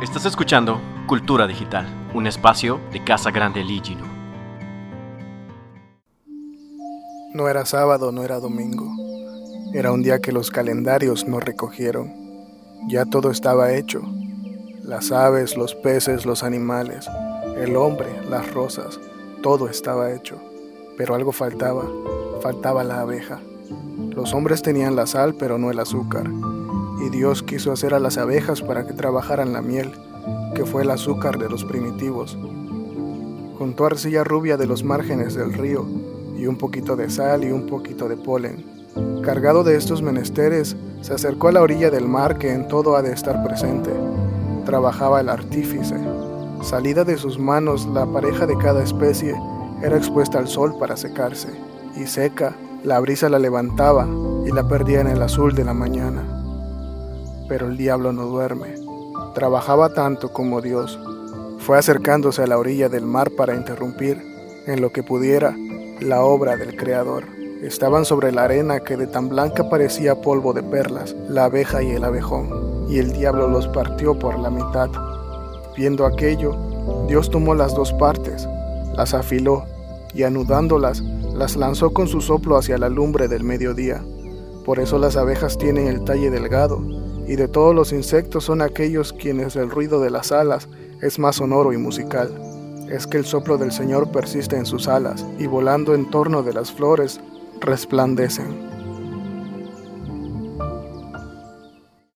Estás escuchando Cultura Digital, un espacio de Casa Grande Ligino. No era sábado, no era domingo. Era un día que los calendarios no recogieron. Ya todo estaba hecho. Las aves, los peces, los animales, el hombre, las rosas, todo estaba hecho. Pero algo faltaba, faltaba la abeja. Los hombres tenían la sal, pero no el azúcar. Y Dios quiso hacer a las abejas para que trabajaran la miel, que fue el azúcar de los primitivos. Juntó arcilla rubia de los márgenes del río, y un poquito de sal y un poquito de polen. Cargado de estos menesteres, se acercó a la orilla del mar que en todo ha de estar presente. Trabajaba el artífice. Salida de sus manos, la pareja de cada especie era expuesta al sol para secarse, y seca, la brisa la levantaba y la perdía en el azul de la mañana. Pero el diablo no duerme. Trabajaba tanto como Dios. Fue acercándose a la orilla del mar para interrumpir, en lo que pudiera, la obra del Creador. Estaban sobre la arena que de tan blanca parecía polvo de perlas, la abeja y el abejón, y el diablo los partió por la mitad. Viendo aquello, Dios tomó las dos partes, las afiló, y anudándolas, las lanzó con su soplo hacia la lumbre del mediodía. Por eso las abejas tienen el talle delgado, y de todos los insectos son aquellos quienes el ruido de las alas es más sonoro y musical. Es que el soplo del Señor persiste en sus alas, y volando en torno de las flores, resplandecen.